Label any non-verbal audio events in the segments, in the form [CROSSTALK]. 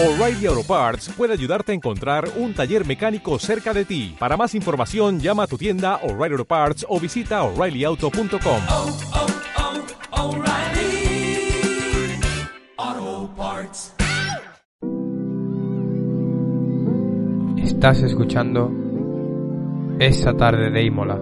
O'Reilly Auto Parts puede ayudarte a encontrar un taller mecánico cerca de ti. Para más información, llama a tu tienda O'Reilly Auto Parts o visita oreillyauto.com. oh, oh, Parts. Estás escuchando esa tarde de Imola.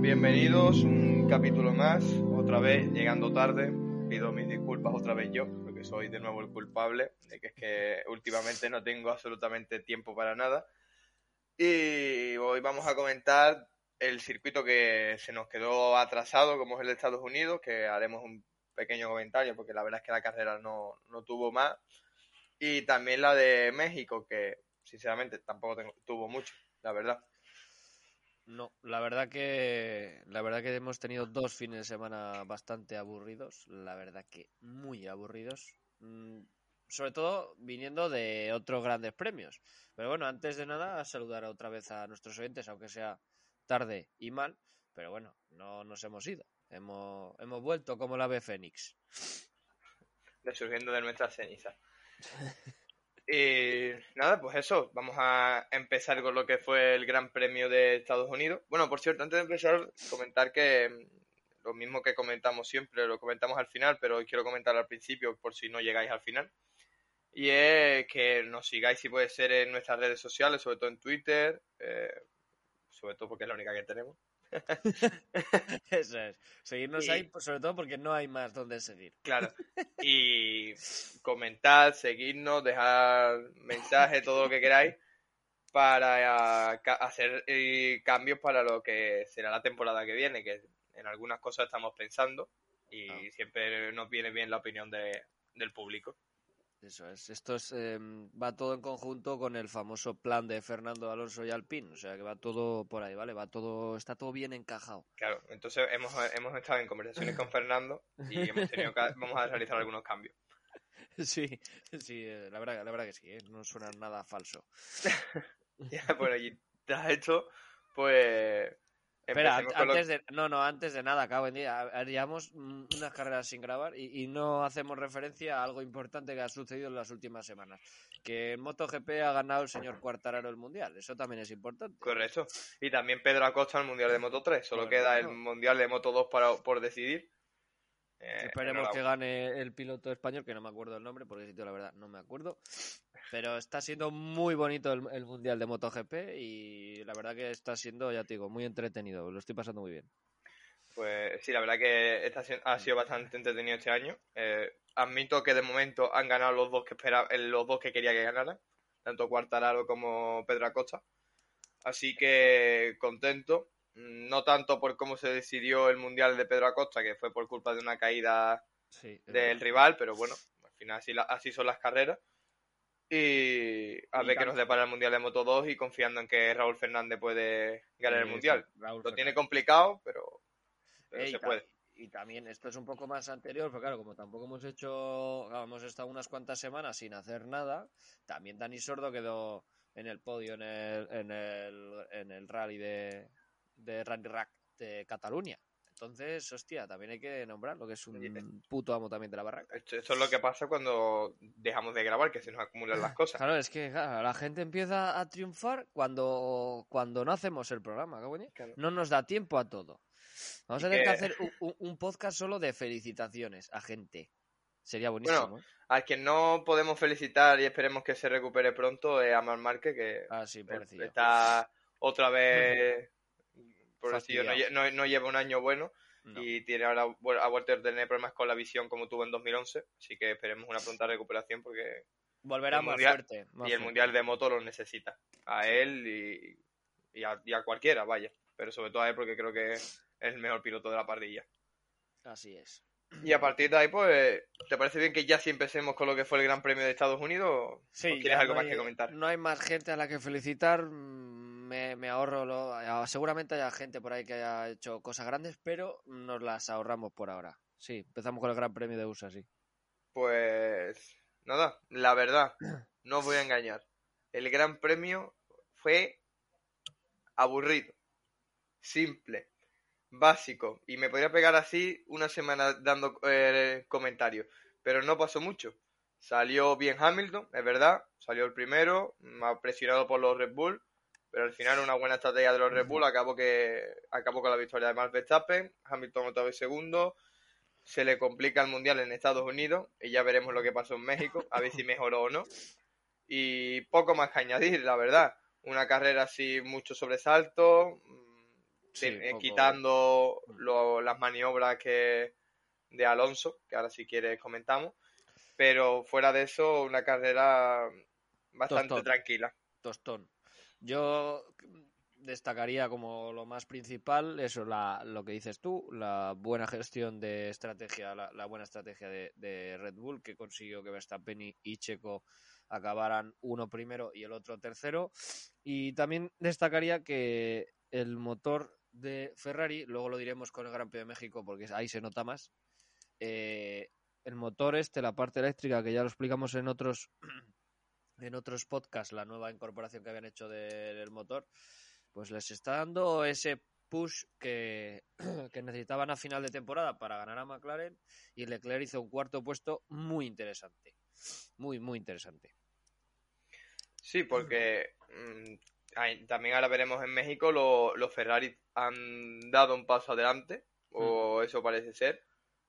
Bienvenidos, un capítulo más, otra vez llegando tarde. Pido mis otra vez yo, porque soy de nuevo el culpable, de que es que últimamente no tengo absolutamente tiempo para nada. Y hoy vamos a comentar el circuito que se nos quedó atrasado, como es el de Estados Unidos, que haremos un pequeño comentario, porque la verdad es que la carrera no, no tuvo más. Y también la de México, que sinceramente tampoco tuvo mucho, la verdad. No, la verdad que la verdad que hemos tenido dos fines de semana bastante aburridos, la verdad que muy aburridos, mm, sobre todo viniendo de otros grandes premios. Pero bueno, antes de nada, saludar otra vez a nuestros oyentes, aunque sea tarde y mal, pero bueno, no nos hemos ido, hemos, hemos vuelto como la ave Fénix. resurgiendo de nuestras cenizas. [LAUGHS] Y nada, pues eso, vamos a empezar con lo que fue el Gran Premio de Estados Unidos. Bueno, por cierto, antes de empezar, comentar que mm, lo mismo que comentamos siempre, lo comentamos al final, pero hoy quiero comentar al principio por si no llegáis al final. Y es que nos sigáis si puede ser en nuestras redes sociales, sobre todo en Twitter, eh, sobre todo porque es la única que tenemos. [LAUGHS] Eso es, seguirnos Y- ahí, pues, sobre todo porque no hay más donde seguir. Claro. [LAUGHS] Y comentad, seguidnos, dejar mensajes, todo lo que queráis para ca- hacer eh, cambios para lo que será la temporada que viene, que en algunas cosas estamos pensando y Ah. siempre nos viene bien la opinión de, del público. Eso es, esto es, eh, va todo en conjunto con el famoso plan de Fernando Alonso y Alpine, o sea que va todo por ahí, ¿vale? Va todo, está todo bien encajado. Claro, entonces hemos, hemos estado en conversaciones con Fernando y hemos tenido que, vamos a realizar algunos cambios. [LAUGHS] Sí, sí, eh, la verdad, la verdad que sí, ¿eh? no suena nada falso. [LAUGHS] Ya, bueno, y tras esto, pues... Espera, antes de, no, no, antes de nada, acabo en día, mm, unas carreras sin grabar y, y no hacemos referencia a algo importante que ha sucedido en las últimas semanas, que en MotoGP ha ganado el señor Cuartararo el Mundial, eso también es importante. Correcto. Y también Pedro Acosta al Mundial de Moto 3. Solo Correcto. queda el Mundial de Moto 2 para, por decidir. Eh, Esperemos que gane el piloto español, que no me acuerdo el nombre, porque si te la verdad no me acuerdo. Pero está siendo muy bonito el, el Mundial de MotoGP y la verdad que está siendo, ya te digo, muy entretenido. Lo estoy pasando muy bien. Pues sí, la verdad que esta ha sido- ha sido bastante entretenido este año. Eh, admito que de momento han ganado los dos que esperaba, eh, los dos que quería que ganaran, tanto Cuartararo como Pedro Acosta. Así que contento. No tanto por cómo se decidió el Mundial de Pedro Acosta, que fue por culpa de una caída Sí, del verdad. rival, pero bueno, al final así, la- así son las carreras. Y a Y ver qué nos depara el Mundial de Moto 2 y confiando en que Raúl Fernández puede ganar el Mundial. sí, Lo tiene complicado, pero, se puede. Y también esto es un poco más anterior, porque claro, como tampoco hemos hecho, claro, hemos estado unas cuantas semanas sin hacer nada, también Dani Sordo quedó en el podio en el, en el, en el rally de, de Rally Rack de Cataluña. Entonces, hostia, también hay que nombrarlo, que es un puto amo también de la barraca. Esto, esto es lo que pasa cuando dejamos de grabar, que se nos acumulan las [LAUGHS] cosas. Claro, es que claro, la gente empieza a triunfar cuando, cuando no hacemos el programa. Claro. No nos da tiempo a todo. Vamos Y a tener que que- hacer un, podcast solo de felicitaciones a gente. Sería buenísimo. ¿eh? Al que no podemos felicitar y esperemos que se recupere pronto es a Mar Márquez, que Ah, sí, está otra vez, pobrecillo, no, lleva un año bueno. No. y tiene ahora ha vuelto a tener problemas con la visión como tuvo en 2011, así que esperemos una pronta recuperación porque Volverá más fuerte. más y el fuerte. mundial de moto lo necesita a él y, y a, y a cualquiera, vaya, pero sobre todo a él porque creo que es el mejor piloto de la parrilla. Así es. Y a partir de ahí, pues, ¿te parece bien que ya sí empecemos con lo que fue el Gran Premio de Estados Unidos? ¿O quieres algo más que comentar? No hay más gente a la que felicitar. Me, ahorro. Lo, seguramente haya gente por ahí que haya hecho cosas grandes, pero nos las ahorramos por ahora. Sí, empezamos con el Gran Premio de USA, sí. Pues nada, la verdad, no os voy a engañar. El Gran Premio fue aburrido, simple, básico y me podría pegar así una semana dando eh, comentarios. pero no pasó mucho. Salió bien Hamilton, es verdad, salió el primero, presionado por los Red Bull, pero al final una buena estrategia de los Red Bull acabó que acabó con la victoria de Max Verstappen, Hamilton otra vez segundo, se le complica el mundial en Estados Unidos y ya veremos lo que pasó en México, a ver si mejoró o no. Y poco más que añadir, la verdad. Una carrera así, mucho sobresalto, mm, Sí, eh, quitando lo- las maniobras que de Alonso, que ahora si quieres comentamos. Pero fuera de eso, una carrera bastante Tostón. tranquila. tostón. Yo destacaría como lo más principal eso, la, lo que dices tú, la buena gestión de estrategia, la, la buena estrategia de, Red Bull que consiguió que Verstappen y, y Checo acabaran uno primero y el otro tercero. Y también destacaría que el motor de Ferrari, luego lo diremos con el Gran Premio de México porque ahí se nota más, eh, el motor este, la parte eléctrica, que ya lo explicamos en otros en otros podcasts la nueva incorporación que habían hecho de- del motor, pues les está dando ese push que, [CLEARS THROAT] que necesitaban a final de temporada para ganar a McLaren y Leclerc hizo un cuarto puesto muy interesante. Muy, muy interesante. Sí, porque mm, también ahora veremos en México lo- los Ferrari han dado un paso adelante, o eso parece ser.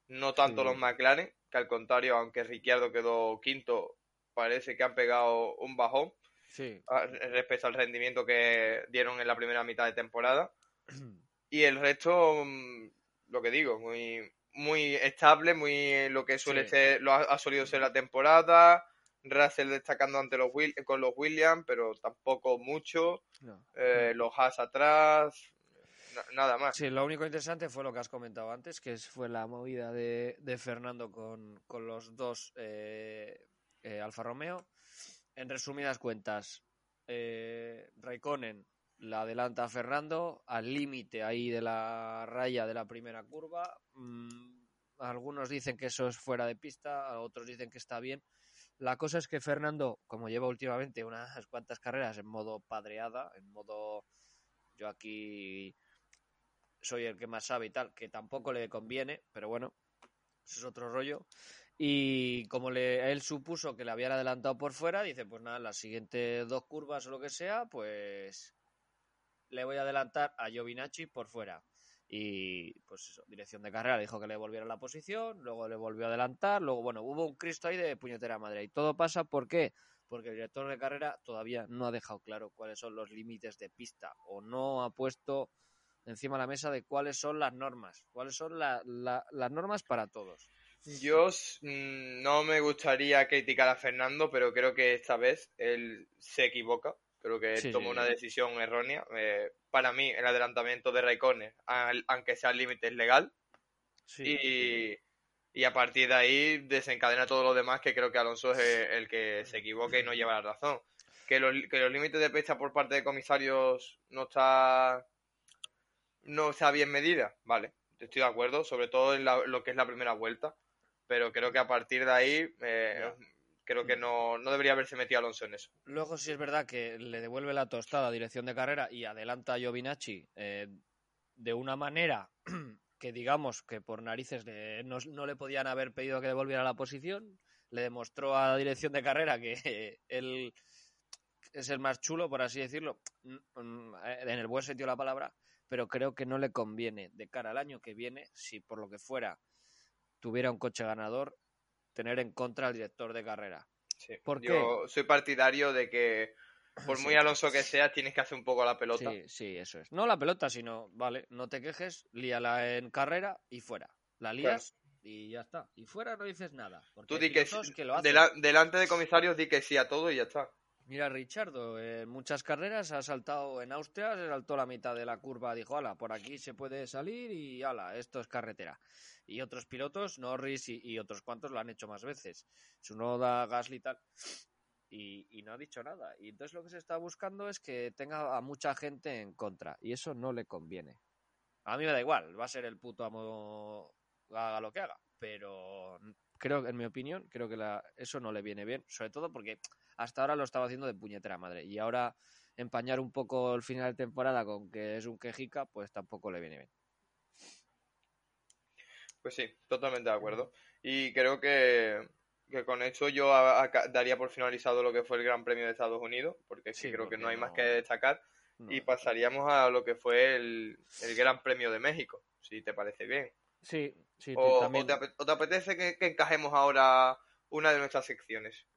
No tanto Sí. los McLaren, que al contrario, aunque Ricciardo quedó quinto, parece que han pegado un bajón Sí. a- respecto al rendimiento que dieron en la primera mitad de temporada. [CLEARS THROAT] Y el resto, mm, lo que digo, muy, muy estable, muy lo que suele Sí. ser, lo ha, ha solido ser la temporada. Russell destacando ante los Will- con los Williams, pero tampoco mucho. No. Eh, los Haas atrás, na- nada más. Sí, lo único interesante fue lo que has comentado antes, que fue la movida de, de Fernando con, con los dos eh, eh, Alfa Romeo. En resumidas cuentas, eh, Raikkonen la adelanta a Fernando al límite ahí de la raya de la primera curva. Mm, algunos dicen que eso es fuera de pista, otros dicen que está bien. La cosa es que Fernando, como lleva últimamente unas cuantas carreras en modo padreada, en modo yo aquí soy el que más sabe y tal, que tampoco le conviene, pero bueno, eso es otro rollo. Y como le, él supuso que le habían adelantado por fuera, dice, pues nada, las siguientes dos curvas o lo que sea, pues le voy a adelantar a Giovinacci por fuera. Y pues eso, dirección de carrera, le dijo que le volviera la posición, luego le volvió a adelantar, luego, bueno, hubo un Cristo ahí de puñetera madre. Y todo pasa, ¿por qué? Porque el director de carrera todavía no ha dejado claro cuáles son los límites de pista o no ha puesto encima de la mesa de cuáles son las normas, cuáles son la- la- las normas para todos. Yo mm, no me gustaría criticar a Fernando, pero creo que esta vez él se equivoca. Creo que él Sí, tomó una decisión errónea. Eh, para mí, el adelantamiento de Raikkonen, aunque sea al límite, es legal. Sí, y, y a partir de ahí desencadena todo lo demás, que creo que Alonso es el, que se equivoca y no lleva la razón. Que los, que los límites de pista por parte de comisarios no está no está bien medida, vale, estoy de acuerdo, sobre todo en la- lo que es la primera vuelta, pero creo que a partir de ahí eh, creo que no, no debería haberse metido Alonso en eso. Luego sí es verdad que le devuelve la tostada a dirección de carrera y adelanta a Giovinacci eh, de una manera [CLEARS THROAT] que digamos que por narices no, no le podían haber pedido que devolviera la posición. Le demostró a la dirección de carrera que [LAUGHS] él es el más chulo, por así decirlo, mm, mm, en el buen sentido de la palabra, pero creo que no le conviene de cara al año que viene, si por lo que fuera tuviera un coche ganador, tener en contra al director de carrera. Sí. ¿Por qué? Yo soy partidario de que por muy. Alonso que seas, tienes que hacer un poco la pelota. Sí, sí, eso es. No la pelota, sino, vale, no te quejes, líala en carrera y fuera. La lías y ya está. Y fuera no dices nada. Porque Tú di que, lo hacen. delante de comisarios di que sí a todo y ya está. Mira, Richardo, en muchas carreras ha saltado en Austria, se saltó la mitad de la curva, dijo, ala, por aquí se puede salir y ala, esto es carretera. Y otros pilotos, Norris y, y otros cuantos lo han hecho más veces. Sunoda, Gasly y tal. Y, no ha dicho nada. Y entonces lo que se está buscando es que tenga a mucha gente en contra. Y eso no le conviene. A mí me da igual, va a ser el puto amo, haga lo que haga. Pero creo, en mi opinión, creo que la, eso no le viene bien. Sobre todo porque hasta ahora lo estaba haciendo de puñetera madre. Y ahora empañar un poco el final de temporada con que es un quejica, pues tampoco le viene bien. Pues sí, totalmente de acuerdo. Y creo que, que con esto yo a- a- daría por finalizado lo que fue el Gran Premio de Estados Unidos, porque sí, Sí, creo que no hay más que destacar. No. Y pasaríamos a lo que fue el, el Gran Premio de México, si te parece bien. Sí, sí, O, te, ape- o te apetece que, que encajemos ahora una de nuestras secciones.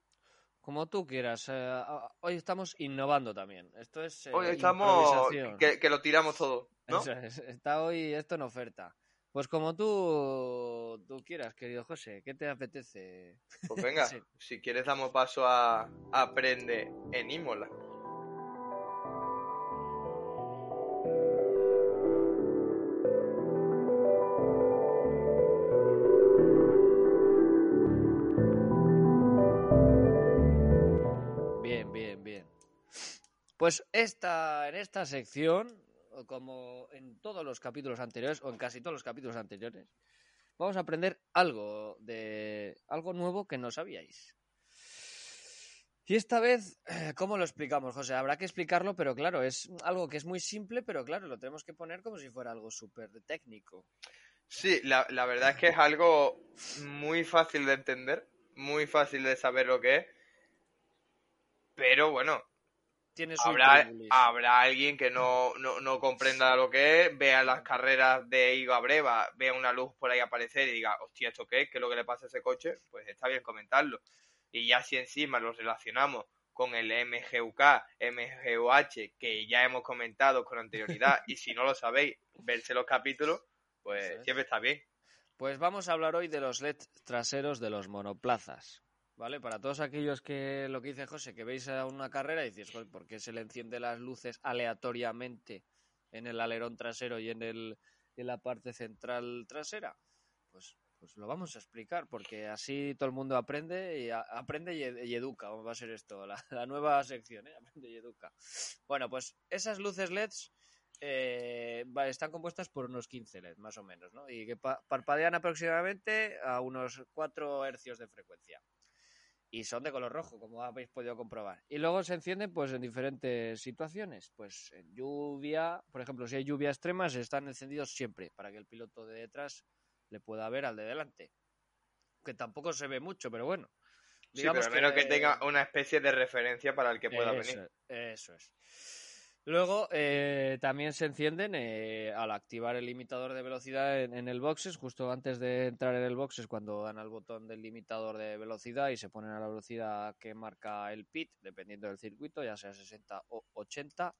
Como tú quieras. eh, hoy estamos innovando también. Esto es eh, Hoy estamos que, que lo tiramos todo, ¿no? Es, está hoy esto en oferta. Pues como tú, tú quieras, querido José, ¿qué te apetece? Pues venga, [LAUGHS] Sí. si quieres damos paso a Aprende en Imola. Pues esta, en esta sección, como en todos los capítulos anteriores, o en casi todos los capítulos anteriores, vamos a aprender algo de algo nuevo que no sabíais. Y esta vez, eh, ¿cómo lo explicamos, José? Habrá que explicarlo, pero claro, es algo que es muy simple, pero claro, lo tenemos que poner como si fuera algo súper técnico. Sí, la, la verdad es que es algo muy fácil de entender, muy fácil de saber lo que es, pero bueno, Tiene su habrá, habrá alguien que no, no, no comprenda lo que es, vea las carreras de Igo a Breva, vea una luz por ahí aparecer y diga, hostia, ¿esto qué es? ¿Qué es lo que le pasa a ese coche? Pues está bien comentarlo. Y ya si encima lo relacionamos con el MGUK, MGUH, que ya hemos comentado con anterioridad, [LAUGHS] y si no lo sabéis, verse los capítulos, pues siempre está bien. Pues vamos a hablar hoy de los LED traseros de los monoplazas. ¿Vale? Para todos aquellos que lo que dice José, que veis a una carrera y dices, "Joder, ¿por qué se le enciende las luces aleatoriamente en el alerón trasero y en, el, en la parte central trasera? Pues, pues lo vamos a explicar, porque así todo el mundo aprende y aprende y, ed- y educa. Va a ser esto, la, nueva sección, ¿eh? Aprende y educa. Bueno, pues esas luces LEDs eh, están compuestas por unos 15 LED, más o menos, ¿no? Y que pa- parpadean aproximadamente a unos 4 hercios de frecuencia. Y son de color rojo, como habéis podido comprobar. Y luego se encienden pues en diferentes situaciones. Pues en lluvia, por ejemplo, si hay lluvia extrema, están encendidos siempre, para que el piloto de detrás le pueda ver al de delante. Que tampoco se ve mucho, pero bueno. Sí, pero al menos que tenga una especie de referencia para el que pueda eso, venir. Eso es. Luego eh, también se encienden eh, al activar el limitador de velocidad en, el boxes, justo antes de entrar en el boxes, cuando dan al botón del limitador de velocidad y se ponen a la velocidad que marca el pit, dependiendo del circuito, ya sea 60 o 80.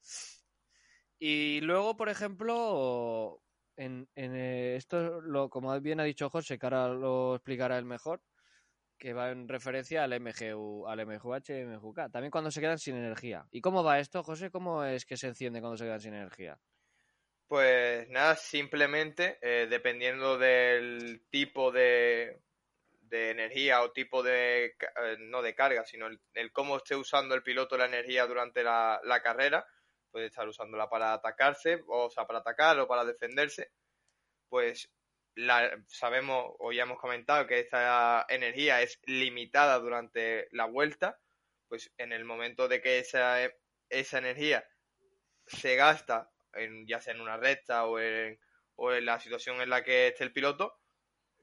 Y luego, por ejemplo, en, en, eh, esto, lo, como bien ha dicho José, que ahora lo explicará él mejor, que va en referencia al MGU, al MGUH y MGUK. También cuando se quedan sin energía. ¿Y cómo va esto, José? ¿Cómo es que se enciende cuando se quedan sin energía? Pues nada, simplemente eh, dependiendo del tipo de, de energía o tipo de, eh, no de carga, sino el, el cómo esté usando el piloto la energía durante la, la carrera, puede estar usándola para atacarse, o sea, para atacar o para defenderse, pues la, sabemos o ya hemos comentado que esta energía es limitada durante la vuelta, pues en el momento de que esa, esa energía se gasta, en, ya sea en una recta o en, o en la situación en la que esté el piloto,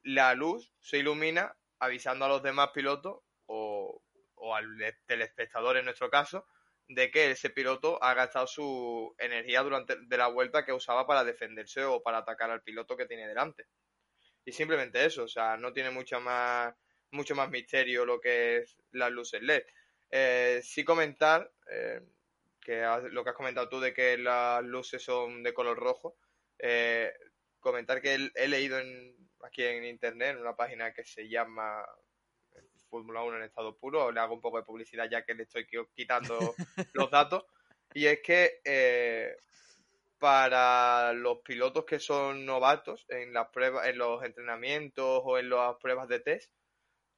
la luz se ilumina avisando a los demás pilotos o, o al le- telespectador en nuestro caso de que ese piloto ha gastado su energía durante de la vuelta que usaba para defenderse o para atacar al piloto que tiene delante. Y simplemente eso, o sea, no tiene mucho más, mucho más misterio lo que es las luces LED. Eh, sí comentar eh, que has- lo que has comentado tú de que las luces son de color rojo. eh, comentar que he, he leído en, aquí en internet, en una página que se llama Fórmula 1 en estado puro, le hago un poco de publicidad ya que le estoy qui- quitando [LAUGHS] los datos, y es que eh, para los pilotos que son novatos en las pruebas, en los entrenamientos o en las pruebas de test,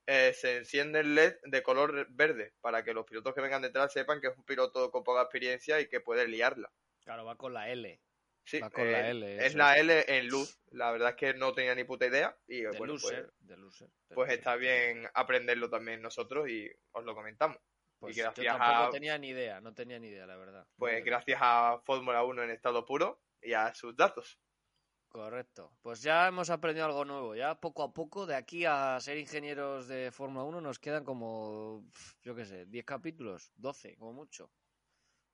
eh, se enciende el LED de color verde para que los pilotos que vengan detrás sepan que es un piloto con poca experiencia y que puede liarla. Claro, va con la L. Sí, Va con la eh, L, es eso la. L en luz. La verdad es que no tenía ni puta idea y De bueno, pues, loser. de loser. de pues loser. está bien aprenderlo también nosotros y os lo comentamos. Pues y yo gracias tampoco a- tenía ni idea, no tenía ni idea, la verdad. Pues gracias a Fórmula 1 en estado puro y a sus datos. Correcto. Pues ya hemos aprendido algo nuevo. Ya poco a poco, de aquí a ser ingenieros de Fórmula 1, nos quedan como, yo qué sé, 10 capítulos, 12, como mucho.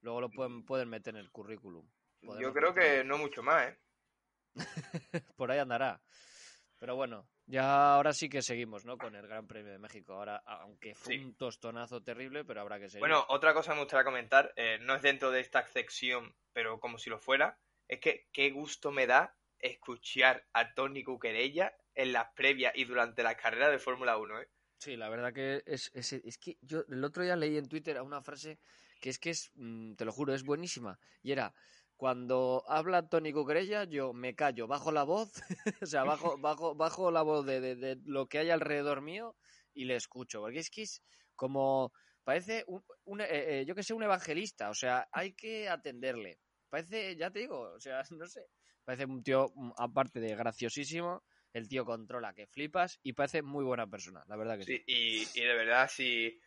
Luego lo pueden, pueden meter en el currículum. Yo creo que no mucho más, ¿eh? [LAUGHS] Por ahí andará. Pero bueno, ya ahora sí que seguimos, ¿no? Con el Gran Premio de México. Ahora, aunque fue Sí. un tostonazo terrible, pero habrá que seguir. Bueno, otra cosa me gustaría comentar, eh, no es dentro de esta sección, pero como si lo fuera, es que qué gusto me da escuchar a Tony Cuquerella en las previas y durante las carreras de Fórmula 1, ¿eh? Sí, la verdad que es, es, es que yo el otro día leí en Twitter una frase que es que es, mm, te lo juro, es buenísima. Y era, cuando habla Tony Cuquerella, yo me callo, bajo la voz, [LAUGHS] o sea, bajo, [LAUGHS] bajo, bajo la voz de, de- de lo que hay alrededor mío y le escucho. Porque es que es como, parece, un, un, eh, eh, yo que sé, un evangelista, o sea, hay que atenderle. Parece, ya te digo, o sea, [LAUGHS] no sé, parece un tío, mm, aparte de graciosísimo, el tío controla que flipas y parece muy buena persona, la verdad que sí. Sí, y, y de verdad, si,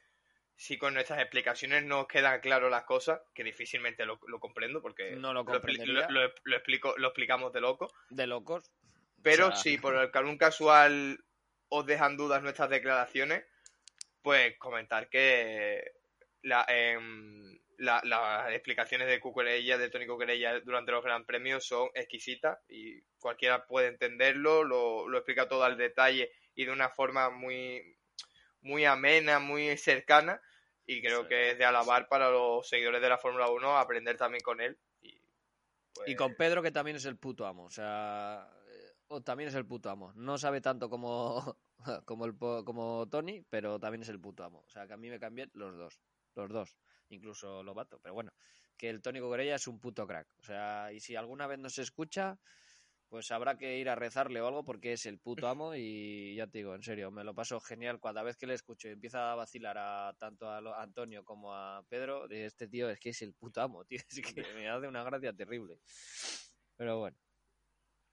si con nuestras explicaciones no quedan claras las cosas, que difícilmente lo, lo comprendo porque No lo expli- comprendería. lo- lo explico, lo explicamos de loco, de locos. pero O sea, si por el algún casual os dejan dudas nuestras declaraciones, pues comentar que la, em, la- las explicaciones de Cucurella, de Tony Cucurella durante los Gran Premios son exquisitas y cualquiera puede entenderlo, lo, lo explica todo al detalle y de una forma muy, muy amena, muy cercana y creo Sí. que es de alabar para los seguidores de la Fórmula 1 aprender también con él. Y, pues, Y con Pedro, que también es el puto amo. O sea, eh, o también es el puto amo. No sabe tanto como, [LAUGHS] como, el, como Tony, pero también es el puto amo. O sea, que a mí me cambian los dos. Los dos. Incluso Lobato. Pero bueno, que el Tony Gogorella es un puto crack. O sea, y si alguna vez no se escucha, pues habrá que ir a rezarle o algo porque es el puto amo y ya te digo, en serio, me lo paso genial cada vez que le escucho y empieza a vacilar a tanto a, Antonio como a Pedro, de este tío es que es el puto amo, [LAUGHS] tío, es que me hace una gracia terrible. Pero bueno,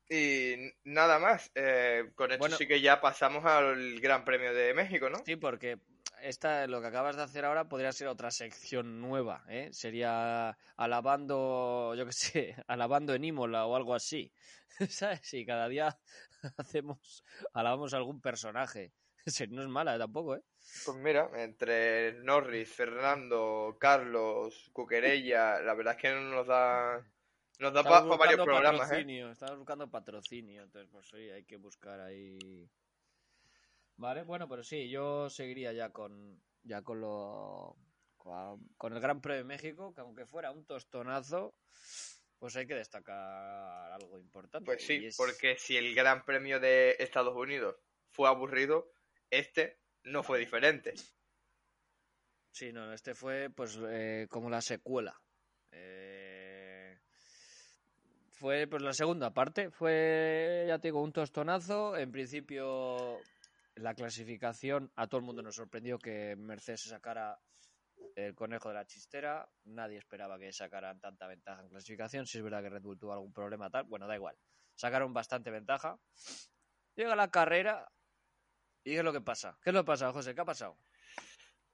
Y nada más, eh, con esto Bueno. sí que ya pasamos al Gran Premio de México, ¿no? sí, porque esta, lo que acabas de hacer ahora podría ser otra sección nueva, ¿eh? Sería alabando, yo qué sé, [LAUGHS] alabando en Imola o algo así, [LAUGHS] ¿sabes? Y cada día [LAUGHS] hacemos, alabamos a algún personaje. No es mala tampoco, ¿eh? Pues mira, entre Norris, Fernando, Carlos, Cuquerella, la verdad es que nos da, nos da para varios programas, ¿eh? estamos buscando patrocinio, entonces pues sí, hay que buscar ahí. Vale, bueno, pero sí, yo seguiría ya con ya con lo con, el Gran Premio de México, que aunque fuera un tostonazo, pues hay que destacar algo importante. Pues sí, es- porque si el Gran Premio de Estados Unidos fue aburrido, este no fue diferente. Sí, no, este fue pues eh, como la secuela. Eh, fue pues la segunda parte, fue, ya te digo, un tostonazo. En principio, la clasificación a todo el mundo nos sorprendió que Mercedes sacara el conejo de la chistera. Nadie esperaba que sacaran tanta ventaja en clasificación. Si es verdad que Red Bull tuvo algún problema tal, bueno, da igual. Sacaron bastante ventaja. Llega la carrera. ¿Y qué es lo que pasa? ¿Qué es lo que pasa, José? ¿Qué ha pasado?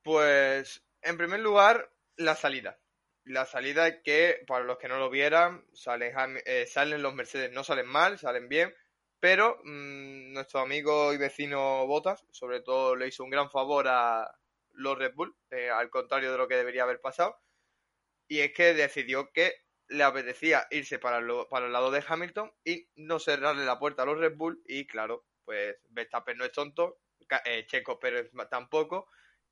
Pues, en primer lugar, la salida. La salida que, para los que no lo vieran, salen, eh, salen los Mercedes, no salen mal, salen bien, pero mm, nuestro amigo y vecino Bottas, sobre todo, le hizo un gran favor a los Red Bull, eh, al contrario de lo que debería haber pasado, y es que decidió que le apetecía irse para, lo- para el lado de Hamilton y no cerrarle la puerta a los Red Bull, y claro, pues Verstappen no es tonto, eh, Checo Pérez tampoco,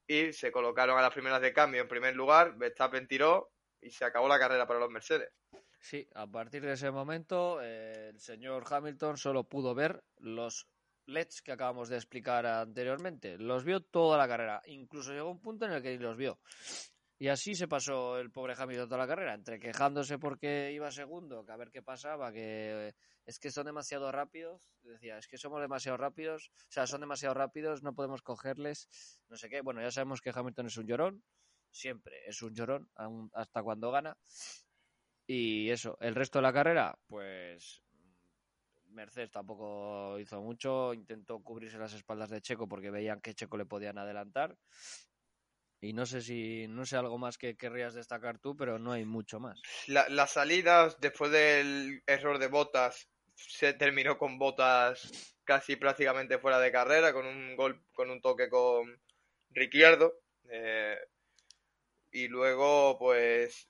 y se colocaron a las primeras de cambio en primer lugar, Verstappen tiró y se acabó la carrera para los Mercedes. Sí, a partir de ese momento eh, el señor Hamilton solo pudo ver los LEDs que acabamos de explicar anteriormente. Los vio toda la carrera. Incluso llegó un punto en el que ni los vio. Y así se pasó el pobre Hamilton toda la carrera, entre quejándose porque iba segundo, que a ver qué pasaba, que eh, es que son demasiado rápidos. Decía, es que somos demasiado rápidos, o sea, son demasiado rápidos, no podemos cogerles, no sé qué. Bueno, ya sabemos que Hamilton es un llorón, siempre es un llorón, hasta cuando gana. Y eso, el resto de la carrera, pues Mercedes tampoco hizo mucho, intentó cubrirse las espaldas de Checo porque veían que Checo le podían adelantar. Y no sé si, no sé algo más que querrías destacar tú, pero no hay mucho más. La- las salidas después del error de Botas se terminó con botas casi prácticamente fuera de carrera, con un gol, con un toque con Ricciardo. eh, y luego, pues,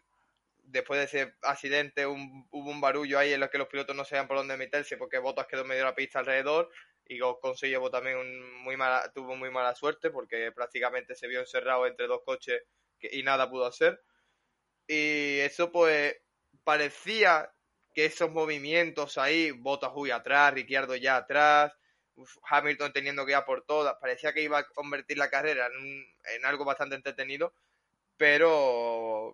después de ese accidente, hubo un barullo ahí en el que los pilotos no sabían por dónde meterse porque Botas quedó medio de la pista alrededor y se llevó también un muy mala, tuvo muy mala suerte porque prácticamente se vio encerrado entre dos coches que- y nada pudo hacer. Y eso pues parecía que esos movimientos ahí, Botas muy atrás, Ricciardo ya atrás, Hamilton teniendo que ir a por todas, parecía que iba a convertir la carrera en, en algo bastante entretenido, pero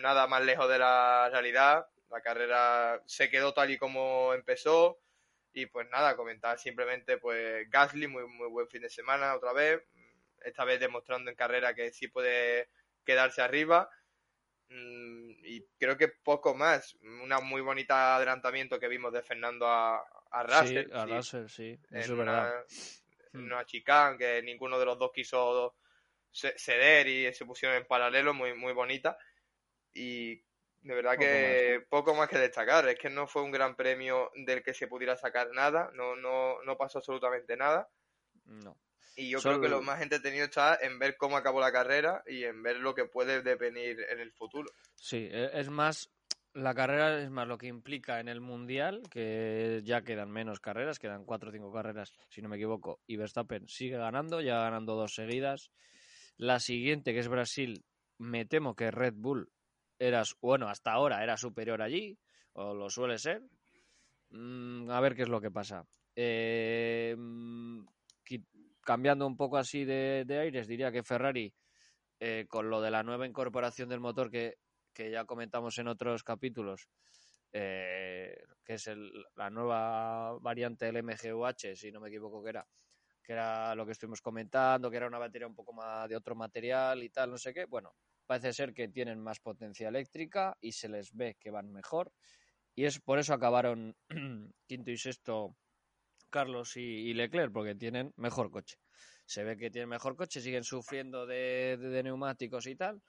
nada más lejos de la realidad. La carrera se quedó tal y como empezó. Y pues nada, comentar simplemente pues Gasly, muy, muy buen fin de semana otra vez. Esta vez demostrando en carrera que sí puede quedarse arriba. Mm, Y creo que poco más. Una muy bonita adelantamiento que vimos de Fernando a, a Russell. sí, a sí, Russell, sí, eso es una, verdad. Hmm. una chicane que ninguno de los dos quiso ceder y se pusieron en paralelo, muy, muy bonita. Y de verdad Poco que poco más que destacar. Es que no fue un gran premio del que se pudiera sacar nada, no, no, no pasó absolutamente nada. No. Y yo creo que lo más entretenido está en ver cómo acabó la carrera y en ver lo que puede devenir en el futuro. Sí, e- es más, la carrera es más lo que implica en el Mundial, que ya quedan menos carreras, quedan cuatro o cinco carreras, si no me equivoco, y Verstappen sigue ganando, ya ganando dos seguidas. La siguiente, que es Brasil, me temo que Red Bull era, bueno, hasta ahora era superior allí, o lo suele ser. Mm, a ver qué es lo que pasa. Eh, mm, cambiando un poco así de, de aires, diría que Ferrari, eh, con lo de la nueva incorporación del motor que, que ya comentamos en otros capítulos, eh, que es el- la nueva variante del MGUH, si no me equivoco que era, que era lo que estuvimos comentando, que era una batería un poco más de otro material y tal, no sé qué. Bueno, parece ser que tienen más potencia eléctrica y se les ve que van mejor. Y es por eso acabaron [CLEARS THROAT] quinto y sexto Carlos y, Leclerc, porque tienen mejor coche. Se ve que tienen mejor coche, siguen sufriendo de neumáticos y tal,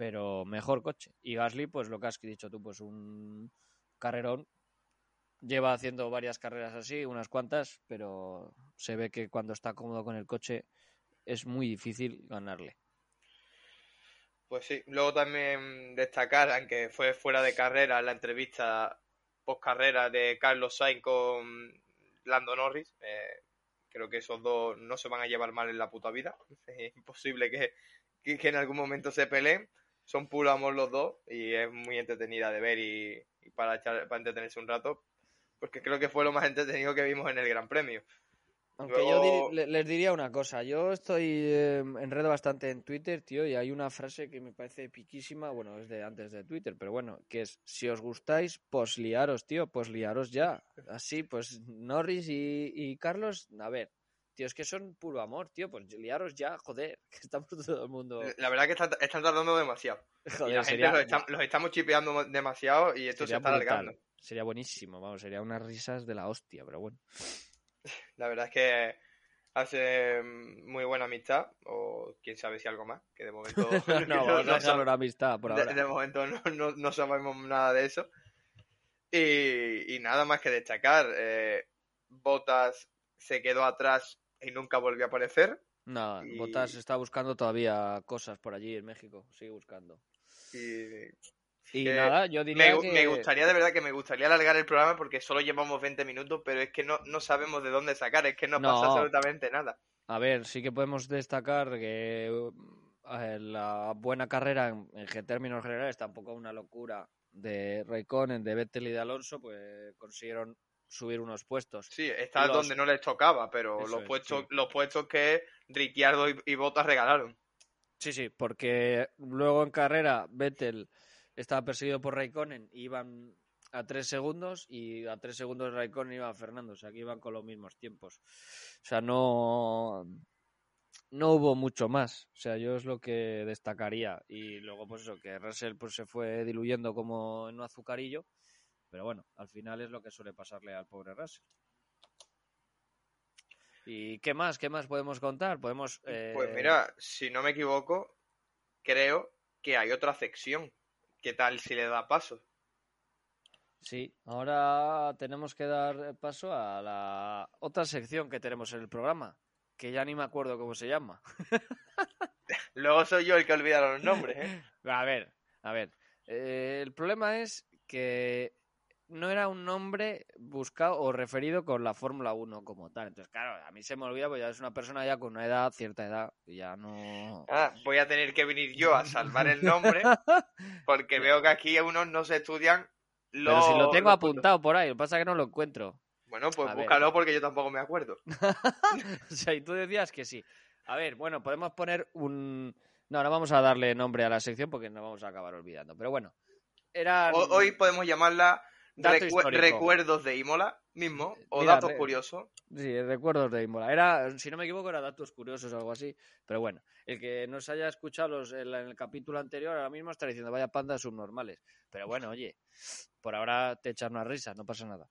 pero mejor coche. Y Gasly, pues lo que has dicho tú, pues un carrerón. Lleva haciendo varias carreras así, unas cuantas, pero se ve que cuando está cómodo con el coche es muy difícil ganarle. Pues sí, luego también destacar, aunque fue fuera de carrera, la entrevista post carrera de Carlos Sainz con Lando Norris. Eh, creo que esos dos no se van a llevar mal en la puta vida. [LAUGHS] Es imposible que, que- en algún momento se peleen. Son puro amor los dos y es muy entretenida de ver y, y para, echar, para entretenerse un rato. Porque creo que fue lo más entretenido que vimos en el Gran Premio. Aunque Luego- yo les diría una cosa, yo estoy eh, enredo bastante en Twitter, tío, y hay una frase que me parece piquísima, bueno, es de antes de Twitter, pero bueno, que es, si os gustáis, pues liaros, tío, pues liaros ya. Así, pues Norris y, y Carlos, a ver, tío, es que son puro amor, tío, pues liaros ya, joder, [LAUGHS] que estamos todo el mundo... La verdad que están, están tardando demasiado. [LAUGHS] y gente los, está- los estamos chipeando demasiado y esto se sería está brutal, alargando. sería buenísimo, vamos, sería unas risas de la hostia, pero bueno. [LAUGHS] La verdad es que hace muy buena amistad, o quién sabe si algo más, que de momento no, sab- en amistad por de, ahora. de momento no, no- no sabemos nada de eso. Y, y nada más que destacar, eh, Botas se quedó atrás y nunca volvió a aparecer. No, y- Botas está buscando todavía cosas por allí en México, sigue buscando. Y nada, yo diría me, que... me gustaría, de verdad, que me gustaría alargar el programa porque solo llevamos 20 minutos, pero es que no, no sabemos de dónde sacar, es que no, No. pasa absolutamente nada. A ver, sí que podemos destacar que eh, la buena carrera en, términos generales, tampoco una locura de Raikkonen, de Vettel y de Alonso, pues consiguieron subir unos puestos. Sí, está Los- donde no les tocaba, pero Eso los es, puestos, sí. los puestos que Ricciardo y, y Bottas regalaron. Sí, sí, porque luego en carrera Vettel estaba perseguido por Raikkonen, iban a tres segundos y a tres segundos Raikkonen iba a Fernando, o sea que iban con los mismos tiempos. O sea, no, no hubo mucho más. O sea, yo es lo que destacaría. Y luego, pues eso, que Russell pues, se fue diluyendo como en un azucarillo. Pero bueno, al final es lo que suele pasarle al pobre Russell. ¿Y qué más? ¿Qué más podemos contar? Podemos. eh, Pues mira, si no me equivoco, creo que hay otra sección. ¿Qué tal si le da paso? Sí, ahora tenemos que dar paso a la otra sección que tenemos en el programa, que ya ni me acuerdo cómo se llama. [LAUGHS] Luego soy yo el que olvidaron los nombres, ¿eh? [LAUGHS] A ver, a ver. eh, el problema es que no era un nombre buscado o referido con la Fórmula 1 como tal. Entonces, claro, a mí se me olvida, pues ya es una persona ya con una edad, cierta edad, y ya no... Ah, voy a tener que venir yo a salvar el nombre, [LAUGHS] porque veo que aquí unos no se estudian Pero los... si lo tengo los apuntado por ahí, lo que pasa es que no lo encuentro. Bueno, pues A ver. búscalo porque yo tampoco me acuerdo. [LAUGHS] O sea, y tú decías que sí. A ver, bueno, podemos poner un... No, no vamos a darle nombre a la sección porque nos vamos a acabar olvidando. Pero bueno, era... Ho- Hoy podemos llamarla Recuerdos de Imola mismo, o Mira, datos curiosos. Sí, recuerdos de Imola. Era, si no me equivoco, era datos curiosos o algo así. Pero bueno, el que nos haya escuchado los, en, el capítulo anterior ahora mismo está diciendo vaya pandas subnormales. Pero bueno, oye, por ahora te echas una risa, no pasa nada.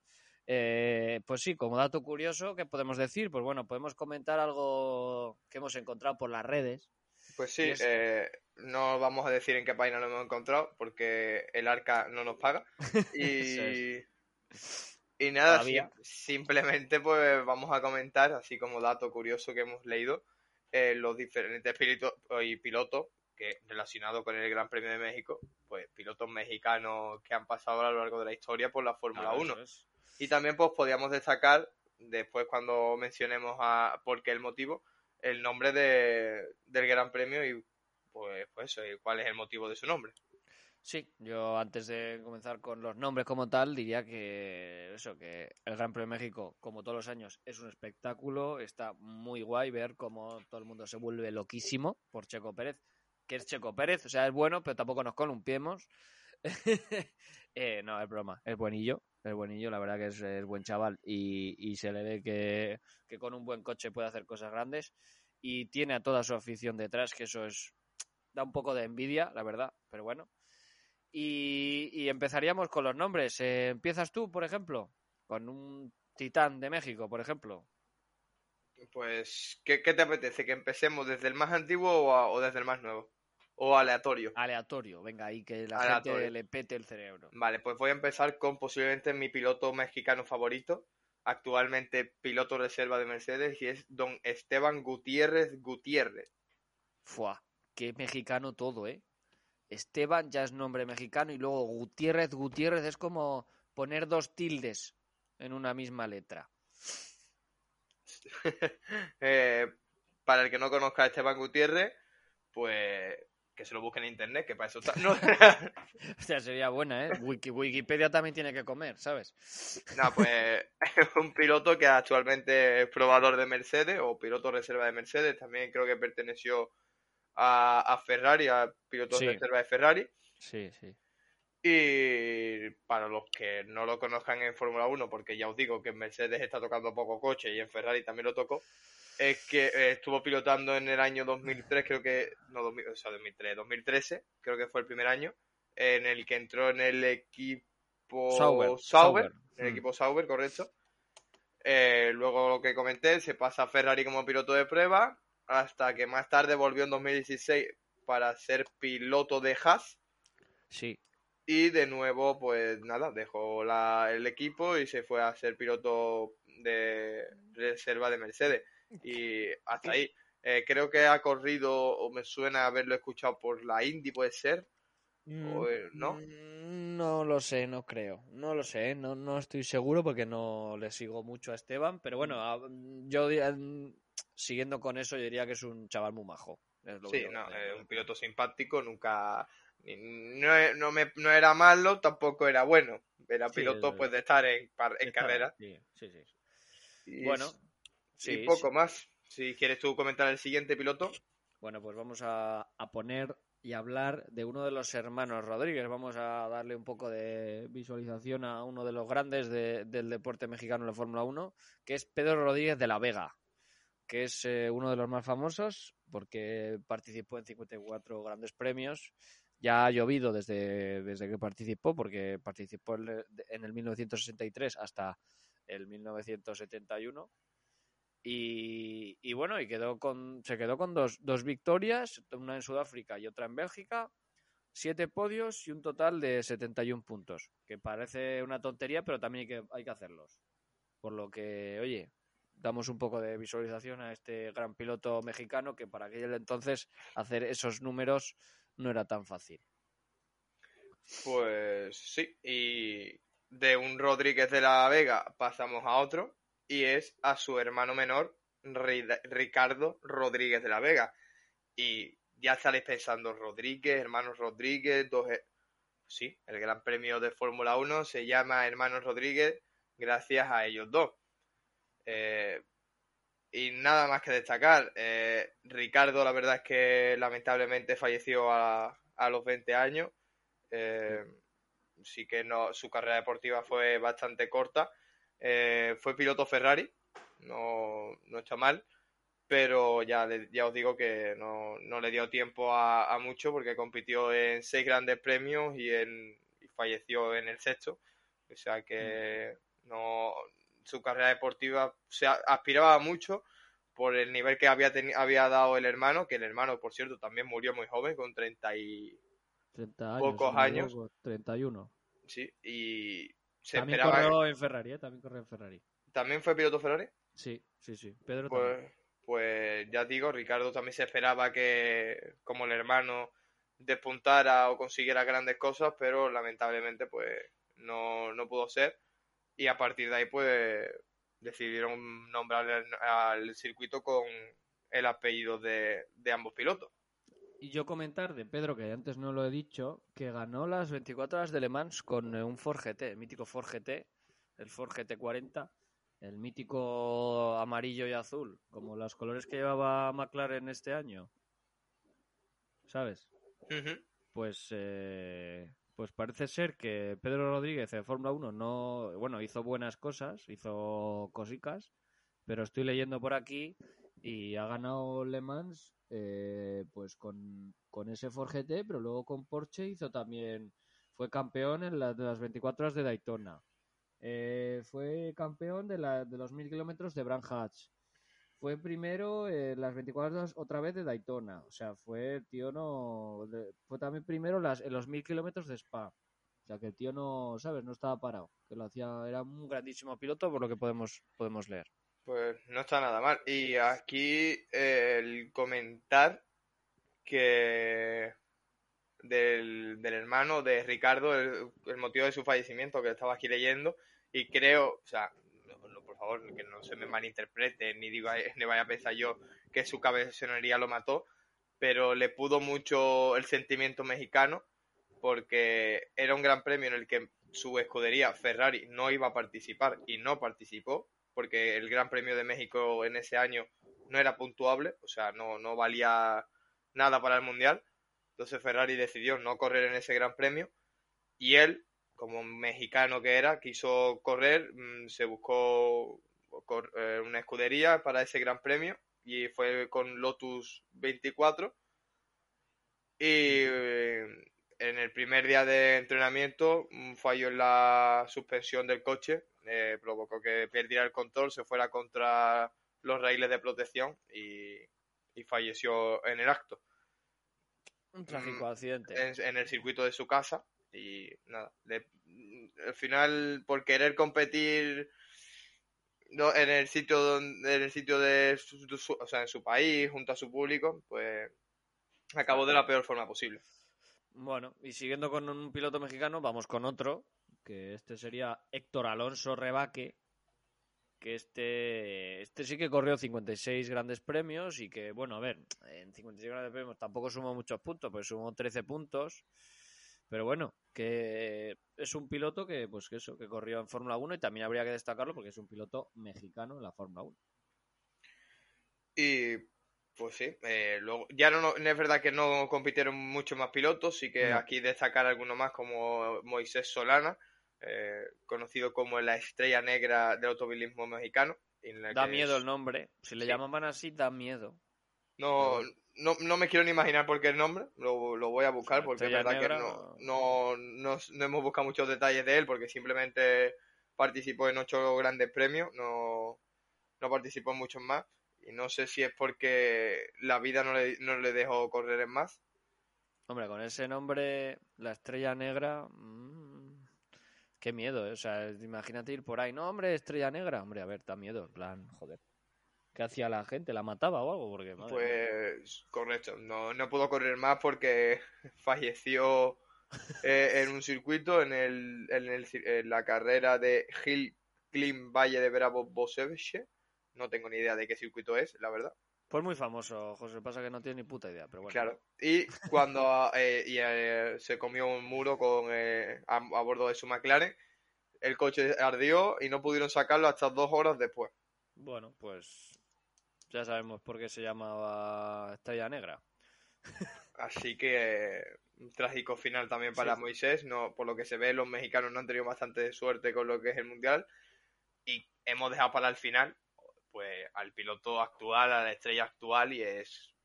Eh, pues sí, como dato curioso, ¿qué podemos decir? Pues bueno, podemos comentar algo que hemos encontrado por las redes. Pues sí, es- eh, no vamos a decir en qué página lo hemos encontrado porque el arca no nos paga. [LAUGHS] Y, y nada, sim- simplemente pues vamos a comentar, así como dato curioso que hemos leído, eh, los diferentes pilotos y pilotos que relacionados con el Gran Premio de México, pues pilotos mexicanos que han pasado a lo largo de la historia por la Fórmula Claro, 1. eso es. Y también pues podíamos destacar, después cuando mencionemos a por qué el motivo, el nombre de, del Gran Premio y pues, pues cuál es el motivo de su nombre. Sí, yo antes de comenzar con los nombres como tal, diría que eso, que el Gran Premio de México, como todos los años, es un espectáculo, está muy guay ver cómo todo el mundo se vuelve loquísimo por Checo Pérez, que es Checo Pérez, o sea, es bueno, pero tampoco nos columpiemos. [LAUGHS] Eh, no, es broma, es buenillo, es buenillo, la verdad que es, es buen chaval y, y se le ve que, que con un buen coche puede hacer cosas grandes y tiene a toda su afición detrás, que eso es da un poco de envidia, la verdad, pero bueno. Y, y empezaríamos con los nombres. Eh, ¿Empiezas tú, por ejemplo? Con un titán de México, por ejemplo. Pues, ¿qué, qué te apetece? ¿Que empecemos desde el más antiguo o, a- o desde el más nuevo? ¿O aleatorio? Aleatorio, venga, ahí que la Aleatorio. gente le pete el cerebro. Vale, pues voy a empezar con posiblemente mi piloto mexicano favorito, actualmente piloto reserva de Mercedes, y es don Esteban Gutiérrez Gutiérrez. Fua, qué mexicano todo, ¿eh? Esteban ya es nombre mexicano y luego Gutiérrez, Gutiérrez es como poner dos tildes en una misma letra. [LAUGHS] Eh, para el que no conozca a Esteban Gutiérrez, pues que se lo busque en internet, que para eso está. No, [LAUGHS] O sea, sería buena, ¿eh? Wiki- Wikipedia también tiene que comer, ¿sabes? no, pues es [LAUGHS] un piloto que actualmente es probador de Mercedes o piloto reserva de Mercedes. También creo que perteneció a, a Ferrari, a piloto Sí. reserva de Ferrari. Sí, sí. Y para los que no lo conozcan en Fórmula 1, porque ya os digo que en Mercedes está tocando poco coche y en Ferrari también lo tocó, es que eh, estuvo pilotando en el año 2003, creo que, no, 2000, o sea, 2003, 2013, creo que fue el primer año, en el que entró en el equipo Sauber, Sauber, Sauber. en el Mm. equipo Sauber, correcto. Eh, luego lo que comenté, se pasa a Ferrari como piloto de prueba, hasta que más tarde volvió en 2016 para ser piloto de Haas. Sí, Y de nuevo, pues nada, dejó la- el equipo y se fue a ser piloto de reserva de Mercedes. Y hasta ahí. Eh, creo que ha corrido, o me suena haberlo escuchado por la Indy, puede ser. O, eh, ¿no? Mm, No lo sé, no creo. No lo sé, no, no estoy seguro porque no le sigo mucho a Esteban, pero bueno, yo mm, siguiendo con eso, yo diría que es un chaval muy majo. es lo Sí, no, eh, un piloto simpático, nunca. No, e- no, me- no era malo, tampoco era bueno. Era Sí, piloto, es- pues, de estar en, par- en Está carrera. Sí, sí, sí. Y, Bueno, y sí, poco sí. más. Si quieres tú comentar el siguiente piloto. Bueno, pues vamos a, a poner y hablar de uno de los hermanos Rodríguez. Vamos a darle un poco de visualización a uno de los grandes de- del deporte mexicano en la Fórmula 1, que es Pedro Rodríguez de la Vega, que es eh, uno de los más famosos porque participó en 54 grandes premios. Ya ha llovido desde, desde que participó, porque participó en el- en el 1963 hasta el 1971. Y, y bueno, y quedó con, se quedó con dos, dos victorias, una en Sudáfrica y otra en Bélgica. siete podios y un total de 71 puntos. Que parece una tontería, pero también hay que, hay que hacerlos. Por lo que, oye, damos un poco de visualización a este gran piloto mexicano que para aquel entonces hacer esos números no era tan fácil. Pues sí, y de un Rodríguez de la Vega pasamos a otro y es a su hermano menor, Ri- Ricardo Rodríguez de la Vega. Y ya estaréis pensando, Rodríguez, hermanos Rodríguez, dos... Sí, el Gran Premio de Fórmula 1 se llama Hermanos Rodríguez gracias a ellos dos. Eh, y nada más que destacar. eh, Ricardo, la verdad es que lamentablemente falleció a, a los 20 años. Eh, sí que no, su carrera deportiva fue bastante corta. Eh, fue piloto Ferrari, no, no está mal, pero ya, ya os digo que no, no le dio tiempo a, a mucho porque compitió en seis grandes premios y, en, y falleció en el sexto. O sea que no, su carrera deportiva se aspiraba mucho por el nivel que había, había dado el hermano, que el hermano, por cierto, también murió muy joven, con 30 y... 30 años. Pocos años. equivoco, 31. Sí, y se También esperaba... corrió en Ferrari, ¿eh? También corrió en Ferrari. ¿También fue piloto Ferrari? Sí, sí, sí. Pedro también. Pues, pues ya digo, Ricardo también se esperaba que, como el hermano, despuntara o consiguiera grandes cosas, pero lamentablemente pues no, no pudo ser. Y a partir de ahí pues decidieron nombrar al, circuito con el apellido de, de ambos pilotos. Y yo comentar de Pedro, que antes no lo he dicho, que ganó las Las 24 horas de Le Mans con eh, un Ford GT, el mítico Ford GT, el Ford GT40, el mítico amarillo y azul, como los colores que llevaba McLaren este año. ¿Sabes? Pues, eh, pues parece ser que Pedro Rodríguez en Fórmula 1 no, bueno, hizo buenas cosas, hizo cosicas, pero estoy leyendo por aquí y ha ganado Le Mans eh, pues con, con ese Ford GT, pero luego con Porsche hizo también, fue campeón en de las 24 horas de Daytona. Eh, fue campeón de, la, de los 1000 kilómetros de Bran Hatch. Fue primero en las 24 horas otra vez de Daytona. O sea, fue el tío no. fue también primero las, en los 1000 kilómetros de Spa. O sea, que el tío no, ¿sabes? No estaba parado. Que lo hacía, era un grandísimo piloto por lo que podemos, podemos leer. Pues no está nada mal. Y aquí eh, el comentar que del, del hermano de Ricardo, el, el motivo de su fallecimiento que estaba aquí leyendo, y creo, o sea, que no se me malinterprete, ni, diga, [LAUGHS] ni vaya a pensar yo que su cabezonería lo mató, pero le pudo mucho el sentimiento mexicano, porque era un gran premio en el que su escudería Ferrari no iba a participar y no participó, porque el Gran Premio de México en ese año no era puntuable, o sea, no, no valía nada para el Mundial. Entonces Ferrari decidió no correr en ese Gran Premio y él, como mexicano que era, quiso correr, mm, se buscó eh, una escudería para ese Gran Premio y fue con Lotus 24 y eh, en el primer día de entrenamiento un fallo en la suspensión del coche eh, provocó que perdiera el control, se fuera contra los raíles de protección y, y falleció en el acto, Un trágico Mm, accidente. en, en el circuito de su casa y nada, le- al final por querer competir no, en el sitio donde, en el sitio de su, de su- o sea, en su país junto a su público, pues acabó de la peor forma posible. Bueno, y siguiendo con un piloto mexicano, vamos con otro, que este sería Héctor Alonso Rebaque, que este, este sí que corrió 56 grandes premios y que, bueno, a ver, en 56 grandes premios tampoco sumó muchos puntos, pues sumó 13 puntos, pero bueno, que es un piloto que, pues que eso, que corrió en Fórmula 1 y también habría que destacarlo porque es un piloto mexicano en la Fórmula 1. Y pues sí, eh, luego, ya no, no es verdad que no compitieron muchos más pilotos, sí que No. aquí destacar alguno más como Moisés Solana, eh, conocido como la estrella negra del automovilismo mexicano. en la Da miedo es- el nombre, si le Sí. llamaban así, da miedo. No, no, no me quiero ni imaginar por qué el nombre, lo, lo voy a buscar porque es verdad negra, que no, no, no, no hemos buscado muchos detalles de él porque simplemente participó en ocho grandes premios, no, no participó en muchos más y no sé si es porque la vida no le, no le dejó correr en más. Hombre, con ese nombre, la estrella negra. mm, qué miedo, ¿eh? O sea, imagínate ir por ahí. No, hombre, estrella negra. Hombre, a ver, da miedo. En plan, joder. ¿Qué hacía la gente? ¿La mataba o algo? Porque, madre mía. Pues correcto, no, no pudo correr más porque [LAUGHS] falleció eh, en un circuito en, el, en, el en la carrera de Hill Clean Valle de Bravo Bosevice. No tengo ni idea de qué circuito es, la verdad. Pues muy famoso, José. Pasa que no tiene ni puta idea, pero bueno. Claro. Y cuando eh, y, eh, se comió un muro con eh, a, a bordo de su McLaren, el coche ardió y no pudieron sacarlo hasta dos horas después. Bueno, pues ya sabemos por qué se llamaba Estrella Negra. [LAUGHS] Así que un trágico final también para Sí. Moisés. No, por lo que se ve, los mexicanos no han tenido bastante suerte con lo que es el mundial. Y hemos dejado para el final, pues, al piloto actual, a la estrella actual, y es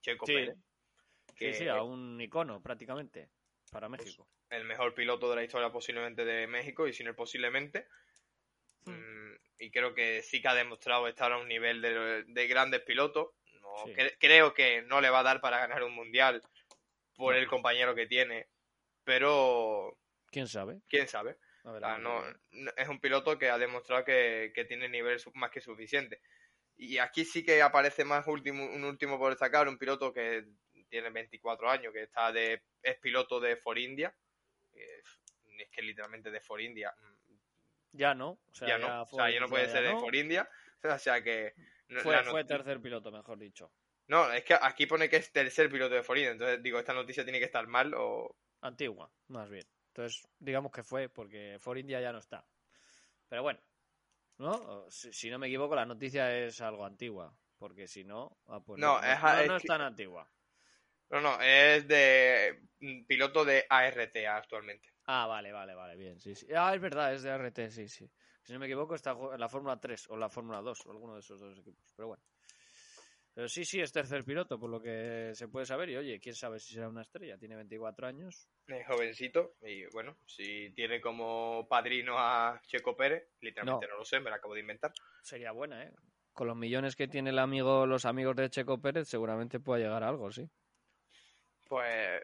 Checo Sí. Pérez. Sí, Que sí, a un icono prácticamente para México. el mejor piloto de la historia posiblemente de México, y sin el posiblemente. Mm, y creo que sí que ha demostrado estar a un nivel de, de grandes pilotos. No, Sí. cre- creo que no le va a dar para ganar un mundial por el compañero que tiene, pero ¿Quién sabe? quién sabe. No, es un piloto que ha demostrado que, que tiene nivel más que suficiente. Y aquí sí que aparece más último, un último por destacar, un piloto que tiene 24 años, que está de es piloto de For India. Es, es que literalmente de For India. Ya no. O sea, ya no. O sea, ya no puede ya ser de no. For India. [LAUGHS] O sea que. Fue, tercer piloto, mejor dicho. No, es que aquí pone que es tercer piloto de For India. Entonces digo, esta noticia tiene que estar mal o. Antigua, más bien. Entonces, digamos que fue, porque For India ya no está. Pero bueno, ¿no? Si, si no me equivoco, la noticia es algo antigua. Porque si no, ah, pues No, es- no, es no es tan antigua. No, no, es de mm, piloto de ARTA actualmente. Ah, vale, vale, vale, bien, sí, sí. Ah, es verdad, es de RT, sí, sí. Si no me equivoco, está en la Fórmula 3 o la Fórmula 2 o alguno de esos dos equipos. Pero bueno. Pero sí, sí, es tercer piloto, por lo que se puede saber. Y oye, quién sabe si será una estrella. Tiene 24 años. Es jovencito y bueno, si tiene como padrino a Checo Pérez, literalmente no, lo sé, me lo acabo de inventar. Sería buena, ¿eh? Con los millones que tiene el amigo, los amigos de Checo Pérez, seguramente pueda llegar a algo, sí. Pues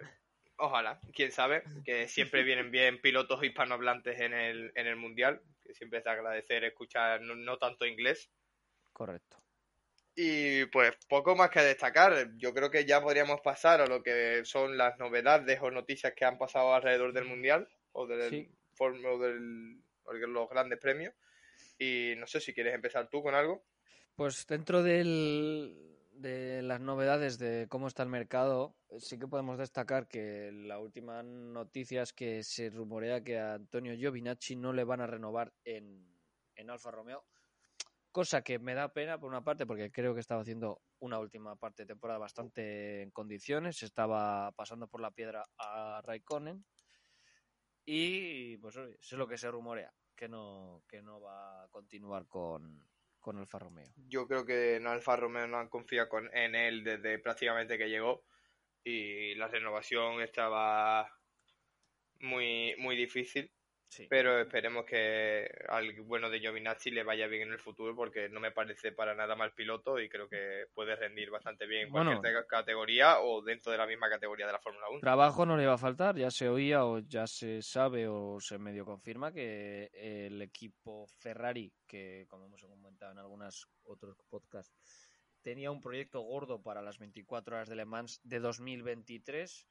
ojalá, quién sabe, que siempre vienen bien pilotos hispanohablantes en el, en el Mundial, que siempre es de agradecer escuchar no, no tanto inglés. Correcto. Y pues poco más que destacar, yo creo que ya podríamos pasar a lo que son las novedades o noticias que han pasado alrededor del Mundial o del, Sí. form- o del o de los grandes premios. Y no sé si quieres empezar tú con algo. Pues dentro del, de las novedades de cómo está el mercado, sí que podemos destacar que la última noticia es que se rumorea que a Antonio Giovinacci no le van a renovar en, en Alfa Romeo, cosa que me da pena por una parte porque creo que estaba haciendo una última parte de temporada bastante en condiciones, estaba pasando por la piedra a Raikkonen y pues eso es lo que se rumorea, que no, que no va a continuar con, con Alfa Romeo. Yo creo que en Alfa Romeo no han confiado con, en él desde prácticamente que llegó y la renovación estaba muy, muy difícil. Sí. Pero esperemos que al bueno de Giovinazzi le vaya bien en el futuro porque no me parece para nada mal piloto y creo que puede rendir bastante bien en Bueno. cualquier te- categoría o dentro de la misma categoría de la Fórmula 1. Trabajo no le va a faltar, ya se oía o ya se sabe o se medio confirma que el equipo Ferrari, que como hemos comentado en algunos otros podcasts, tenía un proyecto gordo para las 24 horas de Le Mans de 2023,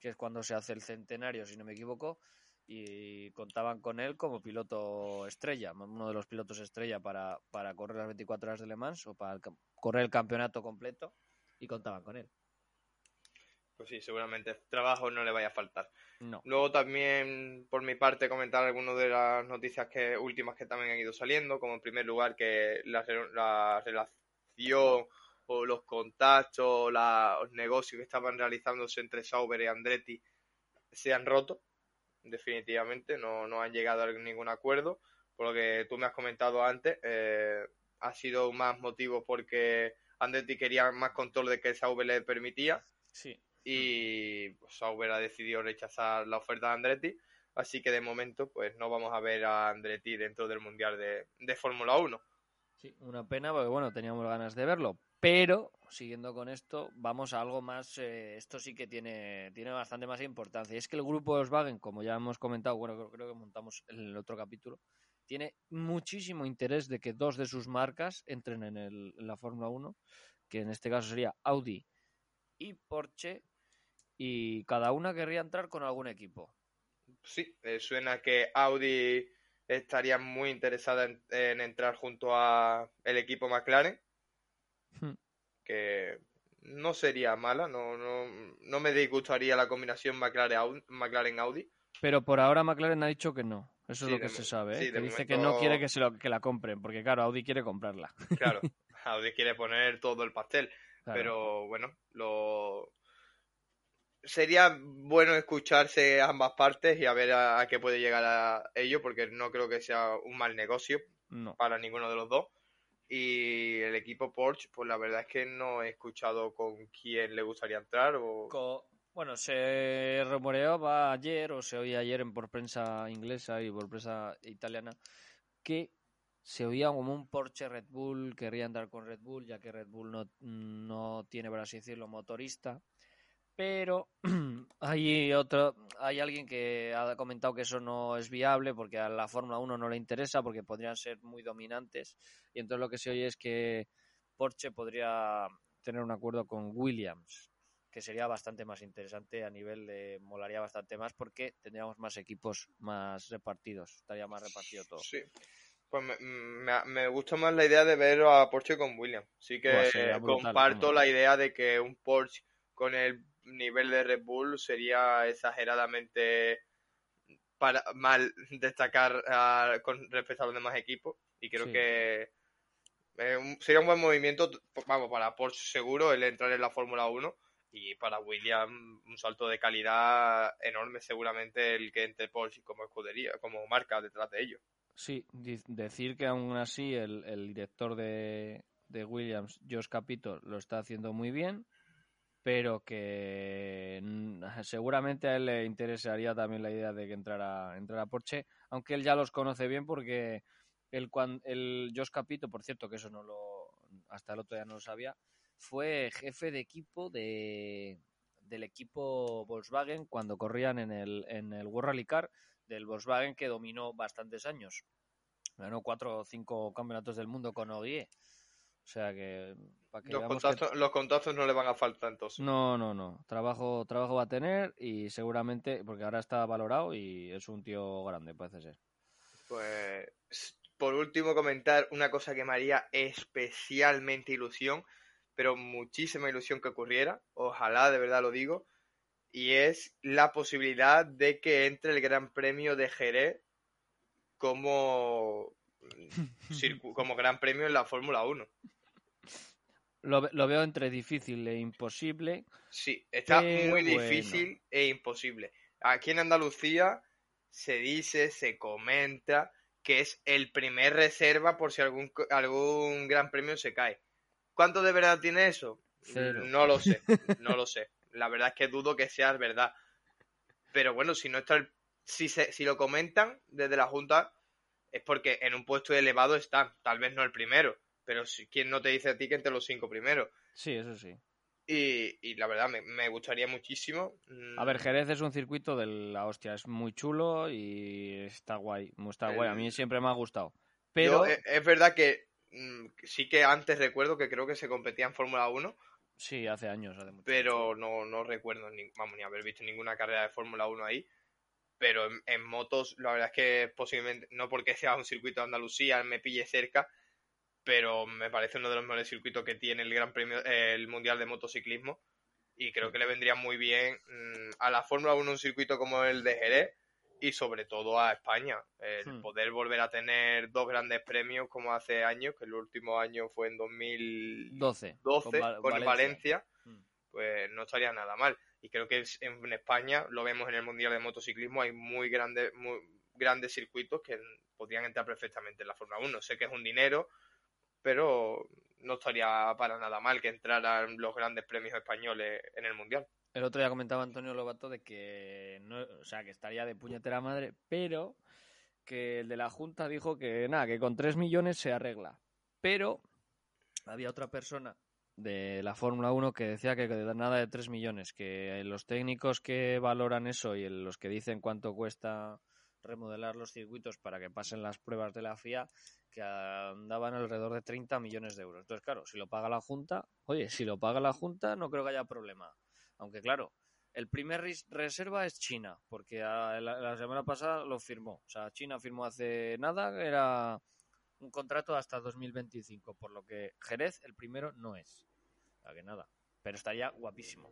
que es cuando se hace el centenario, si no me equivoco, y contaban con él como piloto estrella, uno de los pilotos estrella para, para correr las 24 horas de Le Mans o para el correr el campeonato completo, y contaban con él. Pues sí, seguramente trabajo no le vaya a faltar. No. Luego también, por mi parte, comentar algunas de las noticias que últimas que también han ido saliendo, como en primer lugar que la, la relación o los contactos, la- los negocios que estaban realizándose entre Sauber y Andretti se han roto, definitivamente, no, no han llegado a ningún acuerdo, por lo que tú me has comentado antes, eh, ha sido más motivo porque Andretti quería más control de que Sauber le permitía Sí. y pues, Sauber ha decidido rechazar la oferta de Andretti, así que de momento pues no vamos a ver a Andretti dentro del Mundial de, de Fórmula 1. Sí, una pena porque bueno, teníamos ganas de verlo, Pero, siguiendo con esto, vamos a algo más. eh, esto sí que tiene, tiene bastante más importancia. Y es que el grupo Volkswagen, como ya hemos comentado, bueno, creo, que montamos en el otro capítulo, tiene muchísimo interés de que dos de sus marcas entren en la Fórmula 1, que en este caso sería Audi y Porsche, y cada una querría entrar con algún equipo. Sí, eh, suena que Audi estaría muy interesada en, en entrar junto a el equipo McLaren, Hmm. que no sería mala, no, no, no me disgustaría la combinación McLaren-Audi. McLaren Audi. Pero por ahora McLaren ha dicho que no. Eso Sí, es lo que se sabe, ¿eh? sí, que dice que no quiere que, se lo, que la compren, porque claro, Audi quiere comprarla. Claro, [LAUGHS] Audi quiere poner todo el pastel, Claro. pero bueno, lo sería bueno escucharse ambas partes y a ver a, a qué puede llegar a ello, porque no creo que sea un mal negocio No. para ninguno de los dos. Y el equipo Porsche, pues la verdad es que no he escuchado con quién le gustaría entrar o Bueno, se rumoreaba ayer, o se oía ayer en por prensa inglesa y por prensa italiana, que se oía como un Porsche Red Bull, querría andar con Red Bull, ya que Red Bull no, no tiene, por así decirlo, motorista. Pero [CLEARS THROAT] hay otro, hay alguien que ha comentado que eso no es viable porque a la Fórmula 1 no le interesa porque podrían ser muy dominantes. Y entonces lo que se oye es que Porsche podría tener un acuerdo con Williams, que sería bastante más interesante a nivel de molaría bastante más porque tendríamos más equipos más repartidos, estaría más repartido todo. Sí. Pues me, me- me gusta más la idea de ver a Porsche con Williams. Sí que brutal, comparto la idea de que un Porsche con el nivel de Red Bull sería exageradamente para mal destacar ah, con respecto a los demás equipos. Y creo Sí. que eh, un- sería un buen movimiento, vamos, para Porsche seguro el entrar en la Fórmula 1 y para Williams un salto de calidad enorme seguramente el que entre Porsche como escudería, como marca detrás de ellos. Sí, decir que aún así el, el director de, de Williams, Josh Capito, lo está haciendo muy bien, pero que mm, seguramente a él le interesaría también la idea de que entrara, entrara Porsche, aunque él ya los conoce bien porque el, el Josh Capito, por cierto, que eso no lo, hasta el otro día no lo sabía, fue jefe de equipo de, del equipo Volkswagen cuando corrían en el, en el World Rally Car del Volkswagen que dominó bastantes años. Ganó cuatro o cinco campeonatos del mundo con OIE. O sea que, para que Los que- contactos, los contactos no le van a faltar entonces. No, no, no. Trabajo, trabajo va a tener y seguramente, porque ahora está valorado y es un tío grande, parece ser. Pues, por último, comentar una cosa que me haría especialmente ilusión, pero muchísima ilusión que ocurriera, ojalá de verdad lo digo, y es la posibilidad de que entre el Gran Premio de Jerez como, como Gran Premio en la Fórmula 1. Lo, ve- lo veo entre difícil e imposible. Sí, está muy bueno. difícil e imposible. Aquí en Andalucía se dice, se comenta que es el primer reserva por si algún, algún gran premio se cae. ¿Cuánto de verdad tiene eso? Cero. No lo sé, no lo sé. La verdad es que dudo que sea verdad. Pero bueno, si no está el- si, se, si lo comentan desde la Junta es porque en un puesto elevado están. Tal vez no el primero, pero si, ¿quién no te dice a ti que entre los cinco primeros? Sí, eso sí. Y, y la verdad, me, me gustaría muchísimo. Mm, A ver, Jerez es un circuito de la hostia, es muy chulo y está guay, muy- está guay. A mí siempre me ha gustado. Pero eh, es verdad que mm, sí que antes recuerdo que creo que se competía en Fórmula 1, sí, hace años, hace mucho. pero no, no recuerdo ni, vamos, ni haber visto ninguna carrera de Fórmula 1 ahí. Pero en, en motos, la verdad es que posiblemente, no porque [LAUGHS] sea un circuito de Andalucía, me pille cerca, pero me parece uno de los mejores circuitos que tiene el Gran Premio, el Mundial de Motociclismo. Y creo que le vendría muy bien mm, a la Fórmula 1 un circuito como el de Jerez y sobre todo a España. El Hmm. poder volver a tener dos grandes premios como hace años, que el último año fue en 2012 12. con, Val- Valencia, Mm. pues no estaría nada mal. Y creo que en España, lo vemos en el Mundial de Motociclismo, hay muy grandes, muy grandes circuitos que podrían entrar perfectamente en la Fórmula 1. Sé que es un dinero, pero no estaría para nada mal que entraran los grandes premios españoles en el Mundial. El otro día comentaba Antonio Lobato de que no, o sea, que estaría de puñetera madre, pero que el de la Junta dijo que nada, que con 3 millones se arregla. Pero había otra persona de la Fórmula 1 que decía que de nada de 3 millones, que los técnicos que valoran eso y los que dicen cuánto cuesta remodelar los circuitos para que pasen las pruebas de la FIA, que andaban alrededor de 30 millones de euros. Entonces, claro, si lo paga la Junta, oye, si lo paga la Junta no creo que haya problema. Aunque, claro, el primer reserva es China, porque la semana pasada lo firmó. O sea, China firmó hace nada, era un contrato hasta 2025, por lo que Jerez el primero no es. O sea, que nada. Pero estaría guapísimo.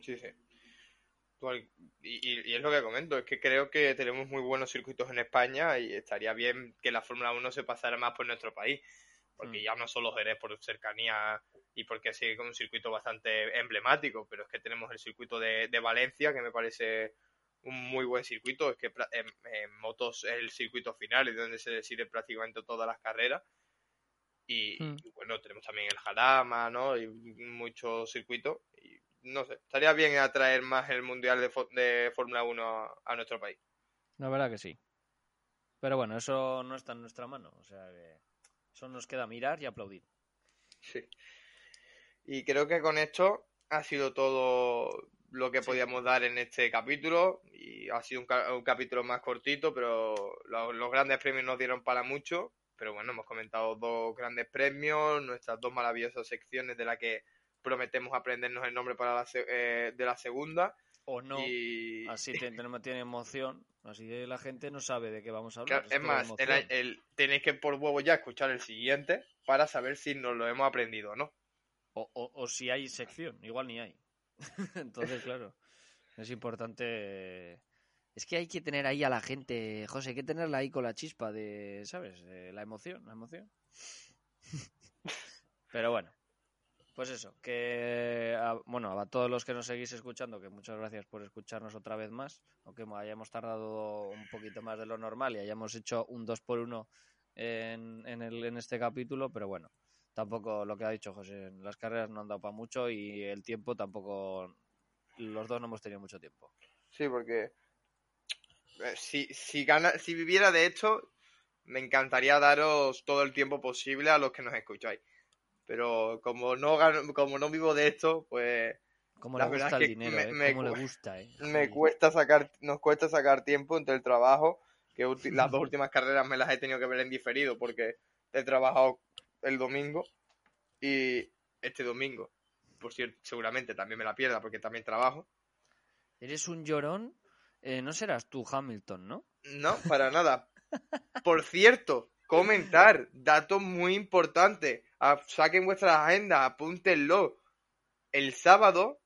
Sí, sí. Y, y- y es lo que comento, es que creo que tenemos muy buenos circuitos en España y estaría bien que la Fórmula 1 se pasara más por nuestro país, porque Mm. ya no solo Jerez por cercanía y porque sigue con un circuito bastante emblemático, pero es que tenemos el circuito de, de Valencia, que me parece un muy buen circuito, es que en, en motos es el circuito final, es donde se deciden prácticamente todas las carreras. Y, Mm. y bueno, tenemos también el Jarama, ¿no? Y muchos circuitos. Y no sé, estaría bien atraer más el Mundial de, de Fórmula 1 a, a nuestro país. La verdad que sí. Pero bueno, eso no está en nuestra mano. O sea que eso nos queda mirar y aplaudir. Sí. Y creo que con esto ha sido todo lo que Sí. podíamos dar en este capítulo. Y ha sido un, un capítulo más cortito, pero lo- los grandes premios nos dieron para mucho. Pero bueno, hemos comentado dos grandes premios, nuestras dos maravillosas secciones de las que prometemos aprendernos el nombre para la eh, de la segunda. O no. y Así te- tenemos- tiene emoción. Así que la gente no sabe de qué vamos a hablar. Claro, es más, el, emoción. el- tenéis que por huevo ya escuchar el siguiente para saber si nos lo hemos aprendido o no. O, o- o si hay sección, igual ni hay. [LAUGHS] Entonces, claro, es importante. Es que hay que tener ahí a la gente, José, hay que tenerla ahí con la chispa de, ¿sabes? La emoción, la emoción. [LAUGHS] Pero bueno, pues eso, que, a- bueno, a todos los que nos seguís escuchando, que muchas gracias por escucharnos otra vez más, aunque hayamos tardado un poquito más de lo normal y hayamos hecho un 2 por 1 en, en, el, en este capítulo, pero bueno, tampoco lo que ha dicho José, las carreras no han dado para mucho y el tiempo tampoco, los dos no hemos tenido mucho tiempo. Sí, porque eh, si, si, gana, si viviera de esto, me encantaría daros todo el tiempo posible a los que nos escucháis. Pero como no gano- como no vivo de esto, pues Cómo La le verdad gusta es el que dinero, me- ¿eh? cu- le gusta, ¿eh? me cuesta sacar, nos cuesta sacar tiempo entre el trabajo, que [LAUGHS] las dos últimas carreras me las he tenido que ver en diferido porque he trabajado el domingo y este domingo, por cierto, seguramente también me la pierda porque también trabajo. Eres un llorón, eh, no serás tú Hamilton, ¿no? No, para nada. Por cierto, comentar, dato muy importante. Saquen vuestras agendas, apúntenlo. El sábado,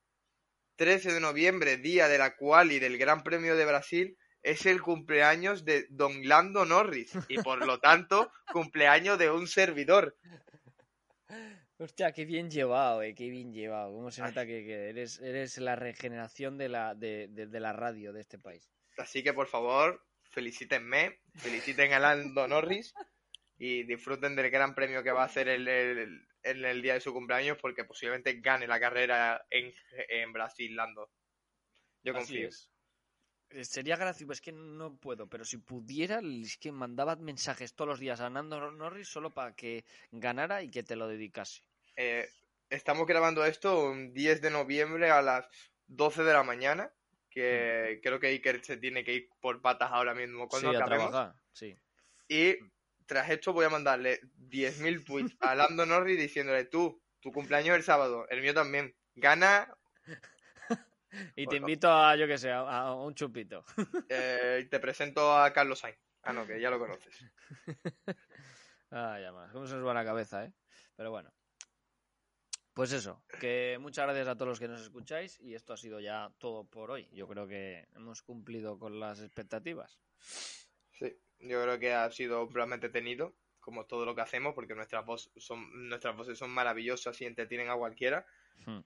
13 de noviembre, día de la quali del Gran Premio de Brasil, es el cumpleaños de Don Lando Norris y por lo tanto, [LAUGHS] cumpleaños de un servidor. Hostia, qué bien llevado, eh, qué bien llevado. ¿Cómo se nota que, que eres, eres la regeneración de la, de, de- de la radio de este país? Así que por favor, felicítenme, feliciten a Lando Norris y disfruten del gran premio que va a hacer el, el- en el día de su cumpleaños porque posiblemente gane la carrera en, en Brasil, Lando. Yo Así confío. es. Eh, Sería gracioso, es que no puedo, pero si pudiera, es que mandaba mensajes todos los días a Nando Norris solo para que ganara y que te lo dedicase. Eh, estamos grabando esto un 10 de noviembre a las 12 de la mañana, que creo que Iker se tiene que ir por patas ahora mismo Sí, cuando a acabemos. trabajar, sí. Y tras esto voy a mandarle 10.000 tweets a Lando Norris diciéndole, tú, tu cumpleaños es el sábado, el mío también. Gana Y te invito a, yo que sé, a, a un chupito. Eh, te presento a Carlos Sainz. Ah, no, que ya lo conoces. [LAUGHS] Ah, ya más. ¿Cómo se nos va la cabeza, eh? Pero bueno. Pues eso, que muchas gracias a todos los que nos escucháis y esto ha sido ya todo por hoy. Yo creo que hemos cumplido con las expectativas. Sí, yo creo que ha sido un programa entretenido, como todo lo que hacemos, porque nuestras, voz son, nuestras voces son maravillosas y entretienen a cualquiera. Hmm.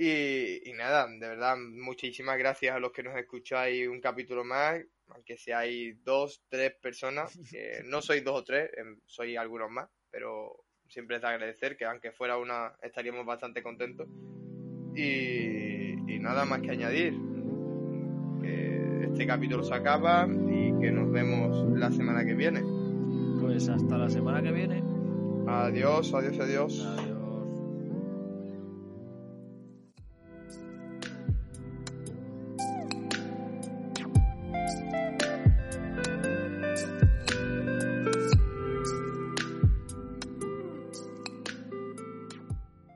Y, y nada, de verdad, muchísimas gracias a los que nos escucháis un capítulo más, aunque seáis dos, tres personas, [LAUGHS] que no sois dos o tres, em, sois algunos más, pero siempre es de agradecer, que aunque fuera una, estaríamos bastante contentos. Y, y nada más que añadir, que este capítulo se acaba y que nos vemos la semana que viene. Pues hasta la semana que viene. Adiós, adiós, adiós. Adiós.